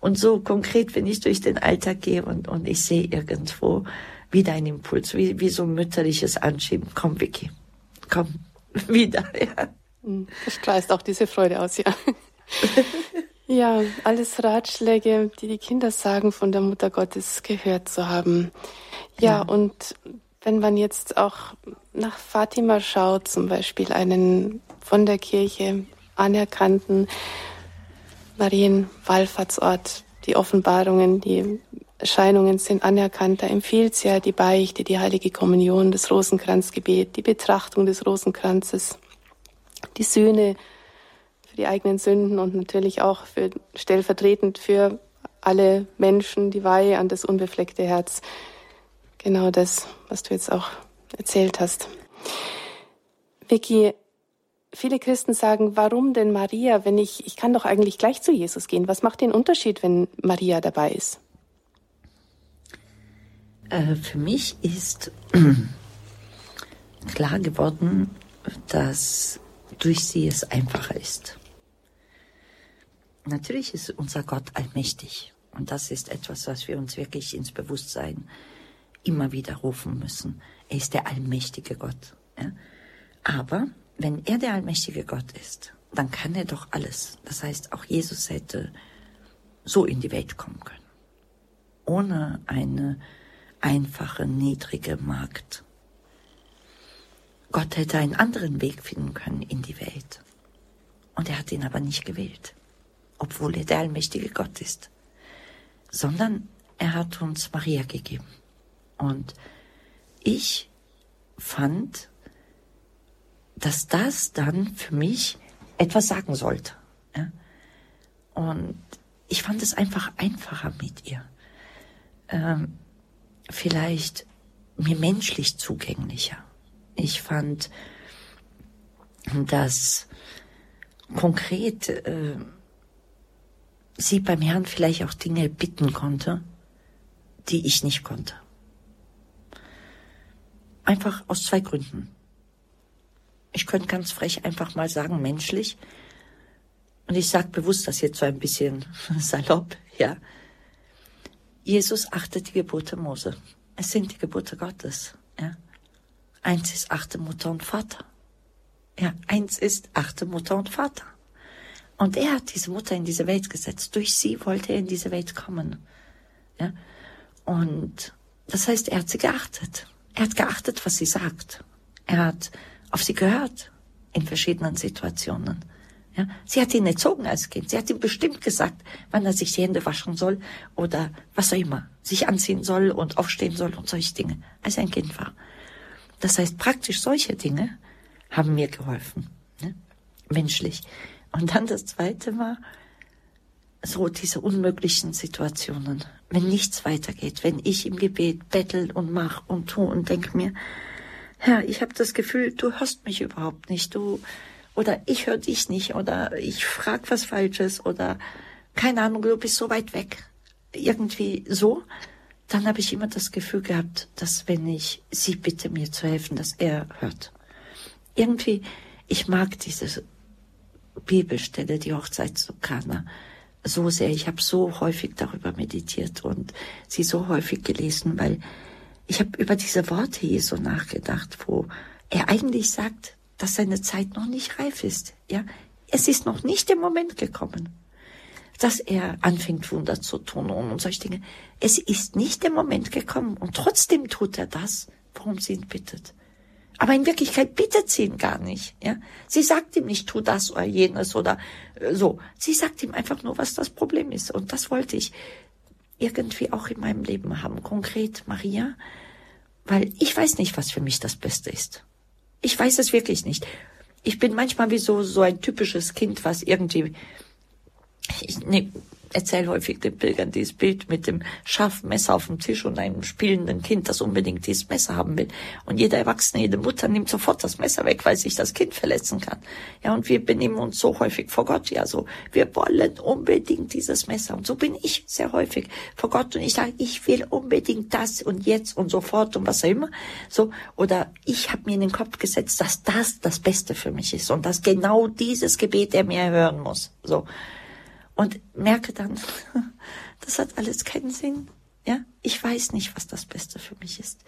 Und so konkret, wenn ich durch den Alltag gehe und, und ich sehe irgendwo wieder einen Impuls, wie, wie so ein mütterliches Anschieben. Komm, Vicky, komm, wieder, ja. Mhm. Das strahlt auch diese Freude aus, ja. ja, alles Ratschläge, die die Kinder sagen, von der Mutter Gottes gehört zu haben. Ja, ja. und wenn man jetzt auch nach Fatima schaut, zum Beispiel einen von der Kirche anerkannten Marienwallfahrtsort, die Offenbarungen, die Erscheinungen sind anerkannt. Da empfiehlt es ja die Beichte, die heilige Kommunion, das Rosenkranzgebet, die Betrachtung des Rosenkranzes, die Sühne für die eigenen Sünden und natürlich auch für, stellvertretend für alle Menschen die Weihe an das unbefleckte Herz. Genau das, was du jetzt auch erzählt hast. Vicky, viele Christen sagen, warum denn Maria, wenn ich, ich kann doch eigentlich gleich zu Jesus gehen. Was macht den Unterschied, wenn Maria dabei ist? Äh, für mich ist klar geworden, dass durch sie es einfacher ist. Natürlich ist unser Gott allmächtig. Und das ist etwas, was wir uns wirklich ins Bewusstsein immer wieder rufen müssen. Er ist der allmächtige Gott. Aber wenn er der allmächtige Gott ist, dann kann er doch alles. Das heißt, auch Jesus hätte so in die Welt kommen können. Ohne eine einfache, niedrige Magd. Gott hätte einen anderen Weg finden können in die Welt. Und er hat ihn aber nicht gewählt, obwohl er der allmächtige Gott ist, sondern er hat uns Maria gegeben. Und ich fand, dass das dann für mich etwas sagen sollte. Ja? Und ich fand es einfach einfacher mit ihr. Ähm, vielleicht mir menschlich zugänglicher. Ich fand, dass konkret äh, sie beim Herrn vielleicht auch Dinge bitten konnte, die ich nicht konnte. Einfach aus zwei Gründen. Ich könnte ganz frech einfach mal sagen, menschlich. Und ich sage bewusst das jetzt so ein bisschen salopp, ja. Jesus achtet die Gebote Mose. Es sind die Gebote Gottes. Ja. Eins ist achte Mutter und Vater. Ja, eins ist achte Mutter und Vater. Und er hat diese Mutter in diese Welt gesetzt. Durch sie wollte er in diese Welt kommen. Ja. Und das heißt, er hat sie geachtet. Er hat geachtet, was sie sagt. Er hat auf sie gehört in verschiedenen Situationen. Ja, sie hat ihn erzogen als Kind. Sie hat ihm bestimmt gesagt, wann er sich die Hände waschen soll oder was auch immer, sich anziehen soll und aufstehen soll und solche Dinge, als er ein Kind war. Das heißt, praktisch solche Dinge haben mir geholfen, ne? menschlich. Und dann das Zweite war so diese unmöglichen Situationen, wenn nichts weitergeht, wenn ich im Gebet bettel und mach und tu und denk mir, Herr, ich habe das Gefühl, du hörst mich überhaupt nicht, du oder ich höre dich nicht oder ich frag was Falsches oder keine Ahnung, du bist so weit weg. Irgendwie so. Dann habe ich immer das Gefühl gehabt, dass wenn ich sie bitte, mir zu helfen, dass er hört. Irgendwie, ich mag diese Bibelstelle, die Hochzeit zu Kana, so sehr. Ich habe so häufig darüber meditiert und sie so häufig gelesen, weil ich habe über diese Worte Jesu nachgedacht, wo er eigentlich sagt, dass seine Zeit noch nicht reif ist. Ja, es ist noch nicht der Moment gekommen, dass er anfängt Wunder zu tun und solche Dinge. Es ist nicht der Moment gekommen und trotzdem tut er das, worum sie ihn bittet. Aber in Wirklichkeit bittet sie ihn gar nicht. Ja, sie sagt ihm nicht, tu das oder jenes oder äh, so. Sie sagt ihm einfach nur, was das Problem ist. Und das wollte ich irgendwie auch in meinem Leben haben. Konkret Maria, weil ich weiß nicht, was für mich das Beste ist. Ich weiß es wirklich nicht. Ich bin manchmal wie so, so ein typisches Kind, was irgendwie, ich, nee, erzähle häufig den Pilgern dieses Bild mit dem scharfen Messer auf dem Tisch und einem spielenden Kind, das unbedingt dieses Messer haben will. Und jeder Erwachsene, jede Mutter nimmt sofort das Messer weg, weil sich das Kind verletzen kann. Ja, und wir benehmen uns so häufig vor Gott, ja, so, wir wollen unbedingt dieses Messer. Und so bin ich sehr häufig vor Gott und ich sage, ich will unbedingt das und jetzt und sofort und was auch immer. So, oder ich habe mir in den Kopf gesetzt, dass das das Beste für mich ist und dass genau dieses Gebet er mir hören muss. So und merke dann, das hat alles keinen Sinn. Ja, ich weiß nicht, was das Beste für mich ist.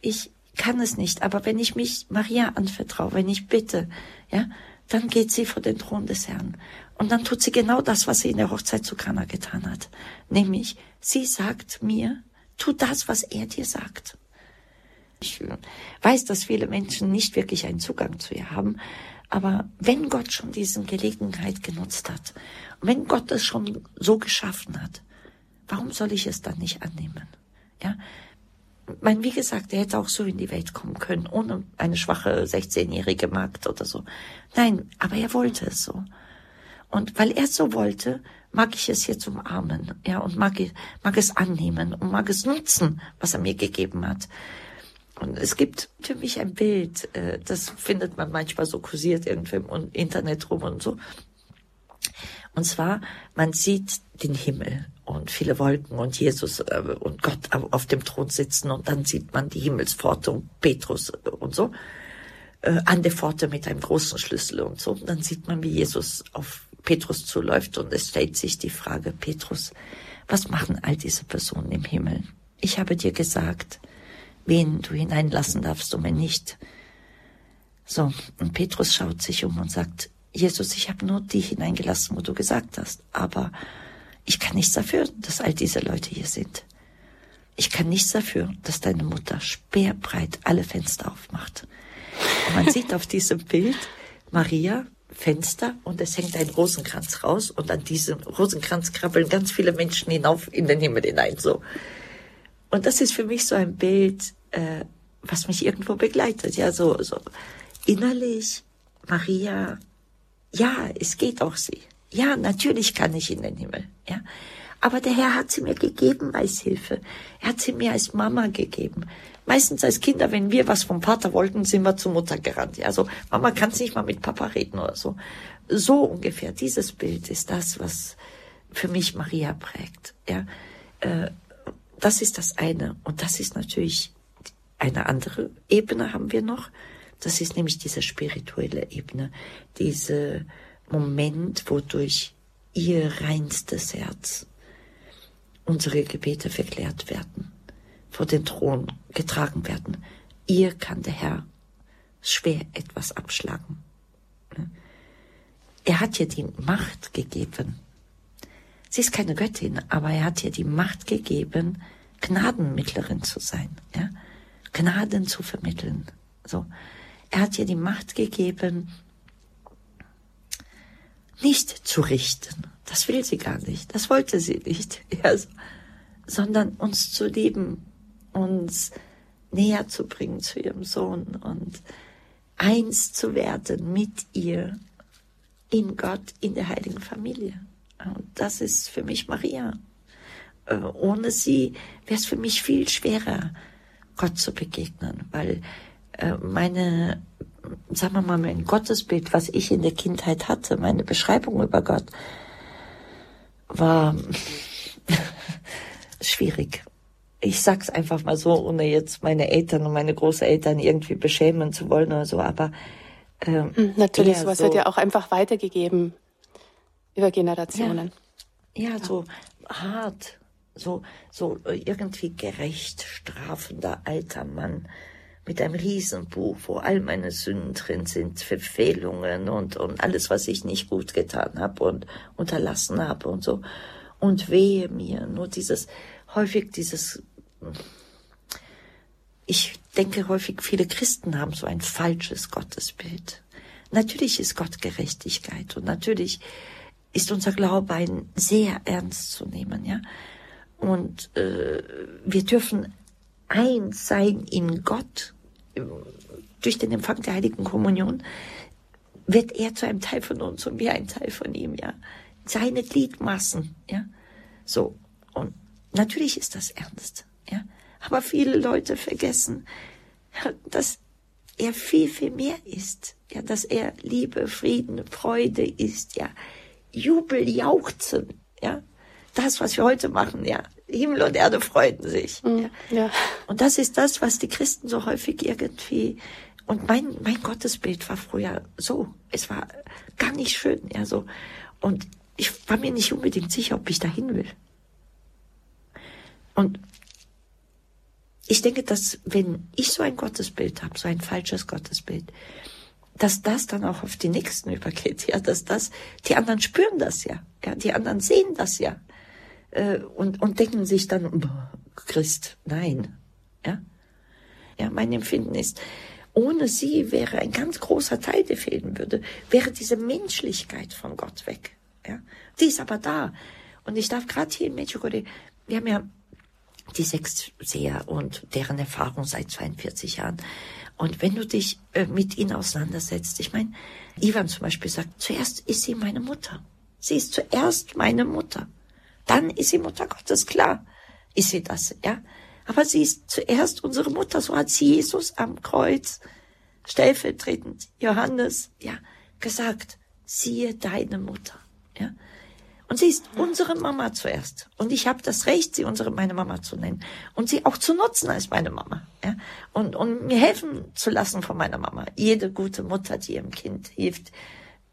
Ich kann es nicht, aber wenn ich mich Maria anvertraue, wenn ich bitte, ja, dann geht sie vor den Thron des Herrn. Und dann tut sie genau das, was sie in der Hochzeit zu Kana getan hat. Nämlich, sie sagt mir, tu das, was er dir sagt. Ich weiß, dass viele Menschen nicht wirklich einen Zugang zu ihr haben, aber wenn Gott schon diese Gelegenheit genutzt hat, wenn Gott es schon so geschaffen hat, warum soll ich es dann nicht annehmen? Ja, mein, wie gesagt, er hätte auch so in die Welt kommen können, ohne eine schwache 16-jährige Magd oder so. Nein, aber er wollte es so. Und weil er es so wollte, mag ich es jetzt umarmen, ja, und mag, mag es annehmen und mag es nutzen, was er mir gegeben hat. Und es gibt für mich ein Bild, äh, das findet man manchmal so kursiert irgendwo im Internet rum und so. Und zwar, man sieht den Himmel und viele Wolken und Jesus äh, und Gott auf dem Thron sitzen und dann sieht man die Himmelspforte und Petrus und so äh, an der Pforte mit einem großen Schlüssel und so. Und dann sieht man, wie Jesus auf Petrus zuläuft und es stellt sich die Frage, Petrus, was machen all diese Personen im Himmel? Ich habe dir gesagt, wen du hineinlassen darfst und wen nicht. So, und Petrus schaut sich um und sagt, Jesus, ich habe nur die hineingelassen, wo du gesagt hast, aber ich kann nichts dafür, dass all diese Leute hier sind. Ich kann nichts dafür, dass deine Mutter speerbreit alle Fenster aufmacht. Und man sieht auf diesem Bild Maria, Fenster und es hängt ein Rosenkranz raus und an diesem Rosenkranz krabbeln ganz viele Menschen hinauf in den Himmel hinein, so. Und das ist für mich so ein Bild, äh, was mich irgendwo begleitet, ja, so, so innerlich Maria, ja, es geht auch sie. Ja, natürlich kann ich in den Himmel, ja. Aber der Herr hat sie mir gegeben als Hilfe. Er hat sie mir als Mama gegeben. Meistens als Kinder, wenn wir was vom Vater wollten, sind wir zur Mutter gerannt. Ja, also Mama kann nicht mal mit Papa reden oder so. So ungefähr. Dieses Bild ist das, was für mich Maria prägt. Ja, äh, das ist das eine. Und das ist natürlich eine andere Ebene haben wir noch. Das ist nämlich diese spirituelle Ebene, diese Moment, wodurch ihr reinstes Herz unsere Gebete verklärt werden, vor den Thron getragen werden. Ihr kann der Herr schwer etwas abschlagen. Er hat ihr die Macht gegeben, Sie ist keine Göttin, aber er hat ihr die Macht gegeben, Gnadenmittlerin zu sein, ja? Gnaden zu vermitteln. So. Er hat ihr die Macht gegeben, nicht zu richten. Das will sie gar nicht. Das wollte sie nicht. Ja, so. sondern uns zu lieben, uns näher zu bringen zu ihrem Sohn und eins zu werden mit ihr in Gott, in der heiligen Familie. Und das ist für mich Maria. Äh, ohne sie wäre es für mich viel schwerer, Gott zu begegnen, weil äh, meine, sagen wir mal, mein Gottesbild, was ich in der Kindheit hatte, meine Beschreibung über Gott, war schwierig. Ich sag's einfach mal so, ohne jetzt meine Eltern und meine Großeltern irgendwie beschämen zu wollen oder so, aber ähm, hm, Natürlich, sowas so, wird ja auch einfach weitergegeben über Generationen. Ja, ja, ja. so hart, so, so irgendwie gerecht strafender alter Mann mit einem Riesenbuch, wo all meine Sünden drin sind, Verfehlungen und, und alles, was ich nicht gut getan habe und unterlassen habe und so. Und wehe mir, nur dieses, häufig dieses, ich denke häufig, viele Christen haben so ein falsches Gottesbild. Natürlich ist Gott Gerechtigkeit und natürlich ist unser Glaube ein sehr ernst zu nehmen, ja. Und äh, wir dürfen eins sein in Gott. Durch den Empfang der Heiligen Kommunion wird er zu einem Teil von uns und wir ein Teil von ihm, ja. seine Gliedmaßen, ja. So. Und natürlich ist das ernst, ja. Aber viele Leute vergessen, dass er viel, viel mehr ist, ja, dass er Liebe, Frieden, Freude ist, ja. Jubel, Jauchzen, ja. Das, was wir heute machen, ja. Himmel und Erde freuten sich. Mhm, ja. ja. Und das ist das, was die Christen so häufig irgendwie und mein, mein Gottesbild war früher so. Es war gar nicht schön, ja, so. Und ich war mir nicht unbedingt sicher, ob ich dahin will. Und ich denke, dass wenn ich so ein Gottesbild habe, so ein falsches Gottesbild, dass das dann auch auf die Nächsten übergeht, ja, dass das, die anderen spüren das ja, ja, die anderen sehen das ja, äh, und, und denken sich dann, Christ, nein, ja. Ja, mein Empfinden ist, ohne sie wäre ein ganz großer Teil, der fehlen würde, wäre diese Menschlichkeit von Gott weg. Ja? Die ist aber da. Und ich darf gerade hier in Medjugorje, wir haben ja die sechs Seher und deren Erfahrung seit 42 Jahren. Und wenn du dich äh, mit ihnen auseinandersetzt, ich meine, Ivan zum Beispiel sagt, zuerst ist sie meine Mutter. Sie ist zuerst meine Mutter. Dann ist sie Mutter Gottes, klar ist sie das, ja. Aber sie ist zuerst unsere Mutter, so hat sie Jesus am Kreuz stellvertretend Johannes, ja, gesagt, siehe deine Mutter, ja. Und sie ist unsere Mama zuerst. Und ich habe das Recht, sie unsere meine Mama zu nennen und sie auch zu nutzen als meine Mama, ja. Und und mir helfen zu lassen von meiner Mama. Jede gute Mutter, die ihrem Kind hilft,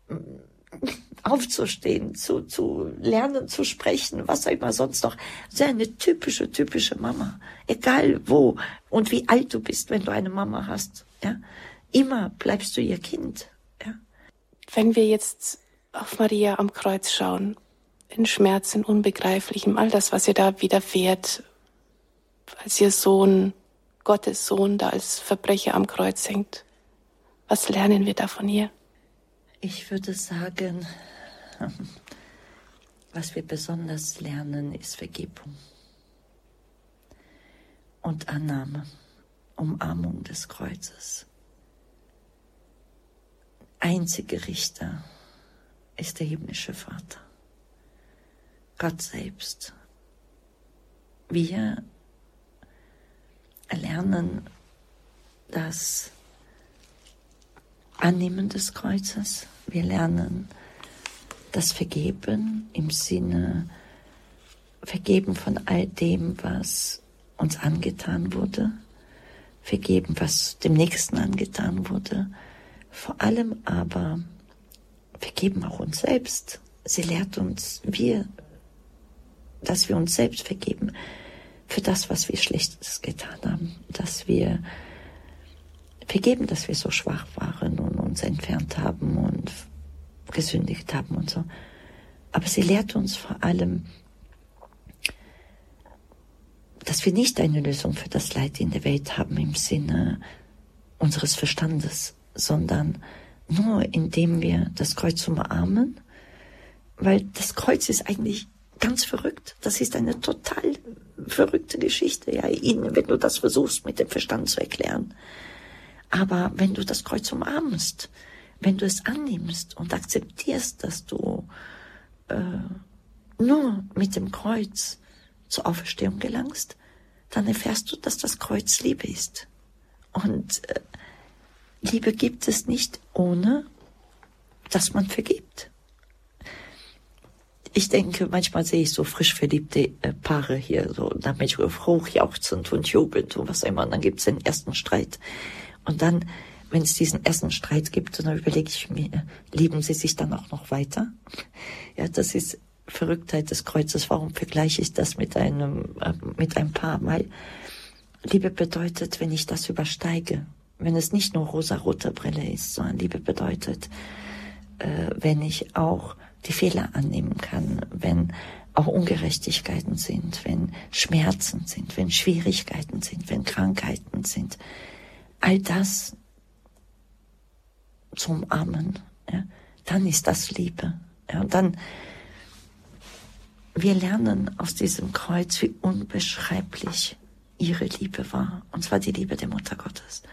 aufzustehen, zu, zu lernen, zu sprechen, was auch immer sonst noch. Sie ist eine typische, typische Mama. Egal wo und wie alt du bist, wenn du eine Mama hast, ja. Immer bleibst du ihr Kind, ja. Wenn wir jetzt auf Maria am Kreuz schauen, in Schmerz, in Unbegreiflichem, all das, was ihr da widerfährt, als ihr Sohn, Gottes Sohn, da als Verbrecher am Kreuz hängt, was lernen wir da von ihr? Ich würde sagen, was wir besonders lernen, ist Vergebung und Annahme, Umarmung des Kreuzes. Einzige Richter ist der himmlische Vater, Gott selbst. Wir erlernen das Annehmen des Kreuzes. Wir lernen das Vergeben im Sinne Vergeben von all dem, was uns angetan wurde, vergeben, was dem Nächsten angetan wurde, vor allem aber vergeben auch uns selbst. Sie lehrt uns, wir, dass wir uns selbst vergeben für das, was wir Schlechtes getan haben, dass wir vergeben, dass wir so schwach waren und uns entfernt haben und gesündigt haben und so. Aber sie lehrt uns vor allem, dass wir nicht eine Lösung für das Leid in der Welt haben im Sinne unseres Verstandes, sondern nur indem wir das Kreuz umarmen, weil das Kreuz ist eigentlich ganz verrückt. Das ist eine total verrückte Geschichte, ja, wenn du das versuchst mit dem Verstand zu erklären. Aber wenn du das Kreuz umarmst, wenn du es annimmst und akzeptierst, dass du äh, nur mit dem Kreuz zur Auferstehung gelangst, dann erfährst du, dass das Kreuz Liebe ist. Und äh, Liebe gibt es nicht ohne, dass man vergibt. Ich denke, manchmal sehe ich so frisch verliebte äh, Paare hier, so damit hochjauchzend und jubelnd und was immer, und dann gibt es den ersten Streit. Und dann, wenn es diesen Essenstreit gibt, dann überlege ich mir, lieben sie sich dann auch noch weiter? Ja, das ist Verrücktheit des Kreuzes. Warum vergleiche ich das mit einem, äh, mit einem Paar? Weil Liebe bedeutet, wenn ich das übersteige, wenn es nicht nur rosa-rote Brille ist, sondern Liebe bedeutet, äh, wenn ich auch die Fehler annehmen kann, wenn auch Ungerechtigkeiten sind, wenn Schmerzen sind, wenn Schwierigkeiten sind, wenn Krankheiten sind, all das zum umarmen, ja, dann ist das Liebe. Ja, und dann, wir lernen aus diesem Kreuz, wie unbeschreiblich ihre Liebe war. Und zwar die Liebe der Mutter Gottes.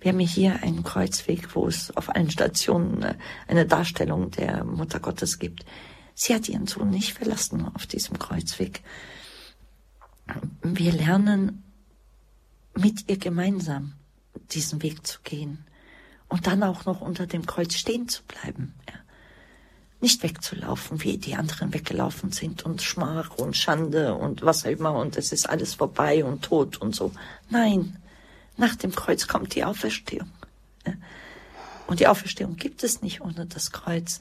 Wir haben hier einen Kreuzweg, wo es auf allen Stationen eine Darstellung der Mutter Gottes gibt. Sie hat ihren Sohn nicht verlassen auf diesem Kreuzweg. Wir lernen mit ihr gemeinsam diesen Weg zu gehen und dann auch noch unter dem Kreuz stehen zu bleiben. Ja. Nicht wegzulaufen, wie die anderen weggelaufen sind und Schmach und Schande und was auch immer und es ist alles vorbei und tot und so. Nein, nach dem Kreuz kommt die Auferstehung. Und die Auferstehung gibt es nicht ohne das Kreuz.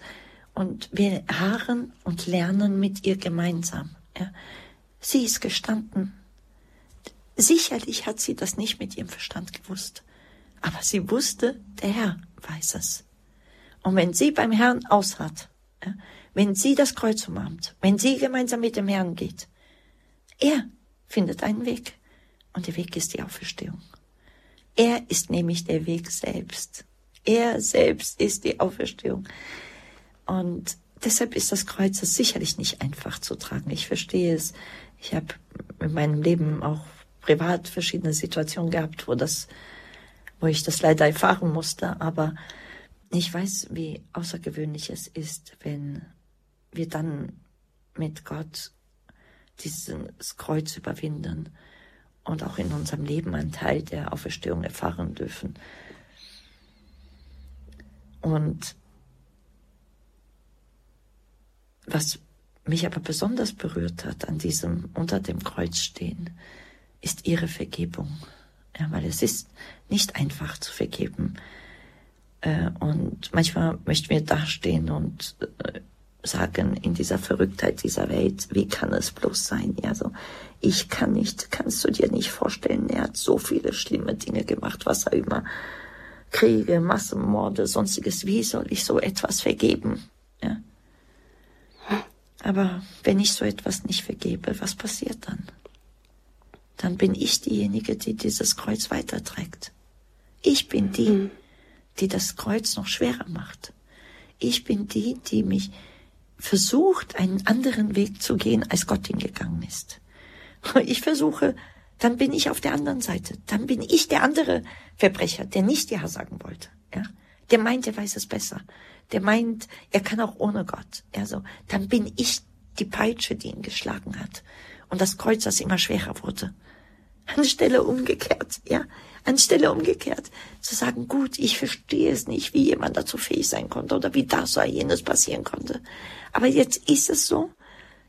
Und wir harren und lernen mit ihr gemeinsam. Sie ist gestanden. Sicherlich hat sie das nicht mit ihrem Verstand gewusst. Aber sie wusste, der Herr weiß es. Und wenn sie beim Herrn aushat, ja, wenn sie das Kreuz umarmt, wenn sie gemeinsam mit dem Herrn geht, er findet einen Weg. Und der Weg ist die Auferstehung. Er ist nämlich der Weg selbst. Er selbst ist die Auferstehung. Und deshalb ist das Kreuz sicherlich nicht einfach zu tragen. Ich verstehe es. Ich habe in meinem Leben auch privat verschiedene Situationen gehabt, wo das wo ich das leider erfahren musste, aber ich weiß, wie außergewöhnlich es ist, wenn wir dann mit Gott dieses Kreuz überwinden und auch in unserem Leben einen Teil der Auferstehung erfahren dürfen. Und was mich aber besonders berührt hat an diesem unter dem Kreuz stehen, ist ihre Vergebung. Ja, weil es ist nicht einfach zu vergeben. Äh, und manchmal möchten wir dastehen und äh, sagen, in dieser Verrücktheit dieser Welt, wie kann es bloß sein? Ja, so, ich kann nicht, kannst du dir nicht vorstellen, er hat so viele schlimme Dinge gemacht, was er immer, Kriege, Massenmorde, sonstiges, wie soll ich so etwas vergeben? Ja. Aber wenn ich so etwas nicht vergebe, was passiert dann? dann bin ich diejenige, die dieses Kreuz weiterträgt. Ich bin die, mhm. die das Kreuz noch schwerer macht. Ich bin die, die mich versucht, einen anderen Weg zu gehen, als Gott hingegangen ist. Ich versuche, dann bin ich auf der anderen Seite. Dann bin ich der andere Verbrecher, der nicht Ja sagen wollte. Ja? Der meint, er weiß es besser. Der meint, er kann auch ohne Gott. Also, dann bin ich die Peitsche, die ihn geschlagen hat. Und das Kreuz, das immer schwerer wurde anstelle umgekehrt, ja, anstelle umgekehrt zu sagen, gut, ich verstehe es nicht, wie jemand dazu fähig sein konnte oder wie das oder jenes passieren konnte. Aber jetzt ist es so,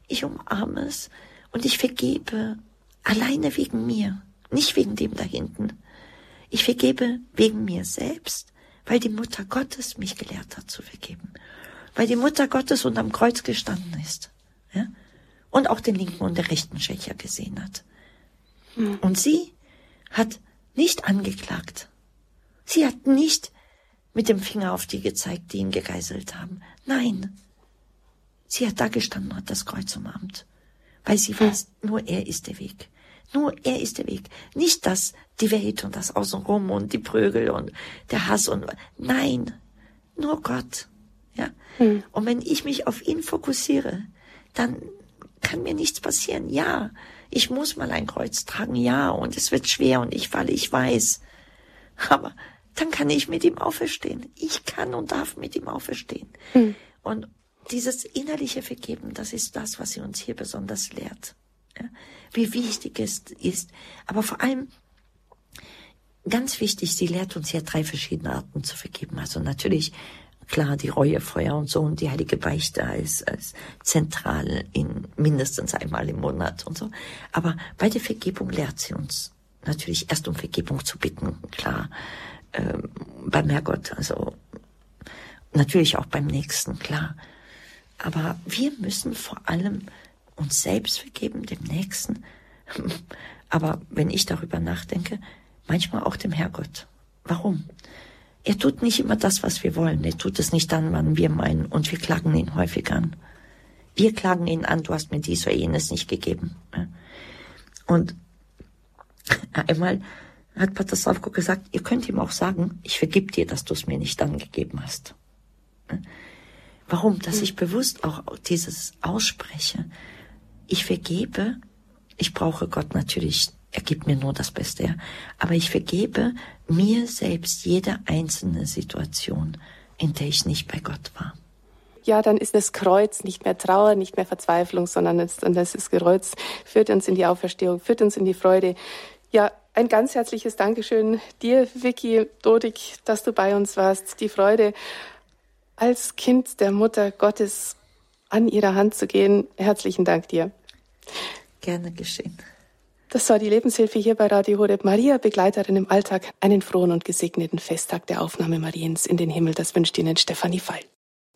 ich umarme es und ich vergebe alleine wegen mir, nicht wegen dem da hinten. Ich vergebe wegen mir selbst, weil die Mutter Gottes mich gelehrt hat zu vergeben. Weil die Mutter Gottes unterm Kreuz gestanden ist. Ja? Und auch den linken und den rechten Schächer gesehen hat. Mhm. Und sie hat nicht angeklagt. Sie hat nicht mit dem Finger auf die gezeigt, die ihn gegeißelt haben. Nein. Sie hat da gestanden und hat das Kreuz umarmt. Weil sie weiß, nur er ist der Weg. Nur er ist der Weg. Nicht das, die Welt und das Außenrum und die Prügel und der Hass und, nein. Nur Gott. Ja. Mhm. Und wenn ich mich auf ihn fokussiere, dann kann mir nichts passieren. Ja, ich muss mal ein Kreuz tragen, ja, und es wird schwer und ich falle, ich weiß. Aber dann kann ich mit ihm auferstehen. Ich kann und darf mit ihm auferstehen. Mhm. Und dieses innerliche Vergeben, das ist das, was sie uns hier besonders lehrt. Ja? Wie wichtig es ist. Aber vor allem, ganz wichtig, sie lehrt uns ja drei verschiedene Arten zu vergeben. Also natürlich klar die Reuefeuer und so und die heilige Beichte als, als zentral in mindestens einmal im Monat und so. Aber bei der Vergebung lehrt sie uns natürlich erst um Vergebung zu bitten, klar, ähm, beim Herrgott, also natürlich auch beim Nächsten, klar. Aber wir müssen vor allem uns selbst vergeben, dem Nächsten. Aber wenn ich darüber nachdenke, manchmal auch dem Herrgott. Warum? Er tut nicht immer das, was wir wollen. Er tut es nicht dann, wann wir meinen. Und wir klagen ihn häufig an. Wir klagen ihn an, du hast mir dies oder jenes nicht gegeben. Und einmal hat Pater Savko gesagt, ihr könnt ihm auch sagen, ich vergib dir, dass du es mir nicht angegeben hast. Warum? Dass ich bewusst auch dieses ausspreche. Ich vergebe, ich brauche Gott natürlich er gibt mir nur das Beste. Aber ich vergebe mir selbst jede einzelne Situation, in der ich nicht bei Gott war. ja, dann ist das Kreuz nicht mehr Trauer, nicht mehr Verzweiflung, sondern das, das ist Kreuz, führt uns in die Auferstehung, führt uns in die Freude. Ja, ein ganz herzliches Dankeschön dir, Vicky Dodig, dass du bei uns warst. Die Freude, als Kind der Mutter Gottes an ihrer Hand zu gehen. Herzlichen Dank dir. Gerne geschehen. Das war die Lebenshilfe hier bei Radio Horeb. Maria, Begleiterin im Alltag. Einen frohen und gesegneten Festtag der Aufnahme Mariens in den Himmel. Das wünscht Ihnen Stefanie Feil.